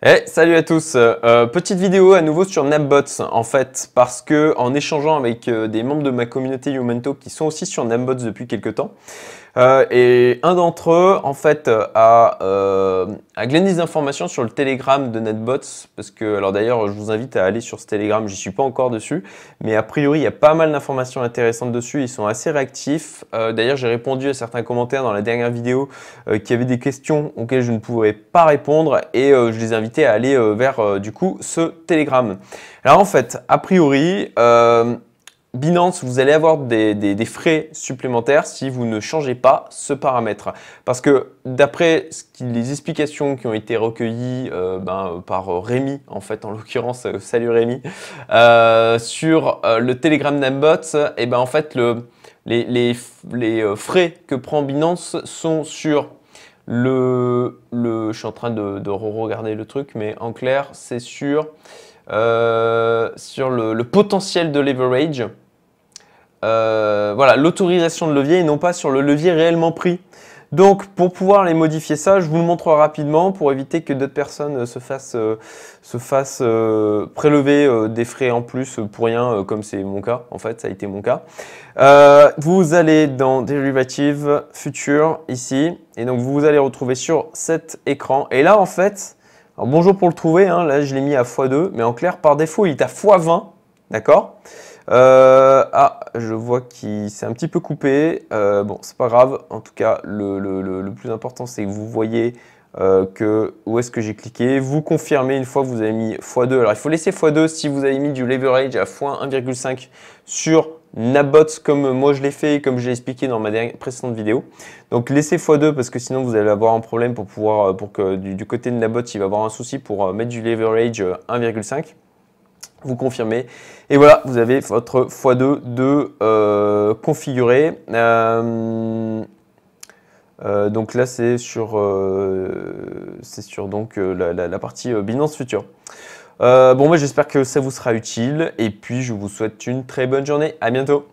Hey, salut à tous. Euh, petite vidéo à nouveau sur Napbots en fait parce que en échangeant avec euh, des membres de ma communauté Youmento qui sont aussi sur Napbots depuis quelques temps, euh, et un d'entre eux, en fait, a, a gagné des informations sur le Telegram de NetBots. Parce que, alors d'ailleurs, je vous invite à aller sur ce Telegram. J'y suis pas encore dessus. Mais a priori, il y a pas mal d'informations intéressantes dessus. Ils sont assez réactifs. D'ailleurs, j'ai répondu à certains commentaires dans la dernière vidéo qui avaient des questions auxquelles je ne pouvais pas répondre. Et je les ai à aller vers, du coup, ce Telegram. Alors en fait, a priori, Binance, vous allez avoir des, frais supplémentaires si vous ne changez pas ce paramètre. Parce que d'après les explications qui ont été recueillies euh, ben, par Rémi, en fait, en l'occurrence, euh, salut Rémi, euh, sur le Telegram Nambot, et eh ben en fait, les, frais que prend Binance sont sur le, je suis en train de, de regarder le truc, mais en clair, c'est sur euh, le, potentiel de leverage. Euh, voilà, l'autorisation de levier et non pas sur le levier réellement pris. Donc, pour pouvoir les modifier ça, je vous le montre rapidement pour éviter que d'autres personnes se fassent, euh, fassent prélever des frais en plus pour rien, comme c'est mon cas. En fait, ça a été mon cas. vous allez dans Derivative Future ici, et donc vous allez retrouver sur cet écran. Et là, en fait, alors bonjour pour le trouver, hein. là je l'ai mis à x2, mais en clair par défaut il est à x20, d'accord? Euh, Ah, je vois qu'il s'est un petit peu coupé, euh, bon c'est pas grave, en tout cas le, plus important c'est que vous voyez euh, que où est-ce que j'ai cliqué, vous confirmez une fois que vous avez mis x2, alors il faut laisser x2 si vous avez mis du leverage à x1,5 sur Nabots comme moi je l'ai fait comme j'ai expliqué dans ma précédente vidéo. Donc laissez x2 parce que sinon vous allez avoir un problème pour pouvoir, pour que du, côté de Nabots il va avoir un souci pour mettre du leverage 1,5. Euh, vous confirmez. Et voilà, vous avez votre x2 de configuré. donc là c'est sur, c'est sur donc la, partie Binance Future. Euh, bon, moi j'espère que ça vous sera utile et puis je vous souhaite une très bonne journée. À bientôt.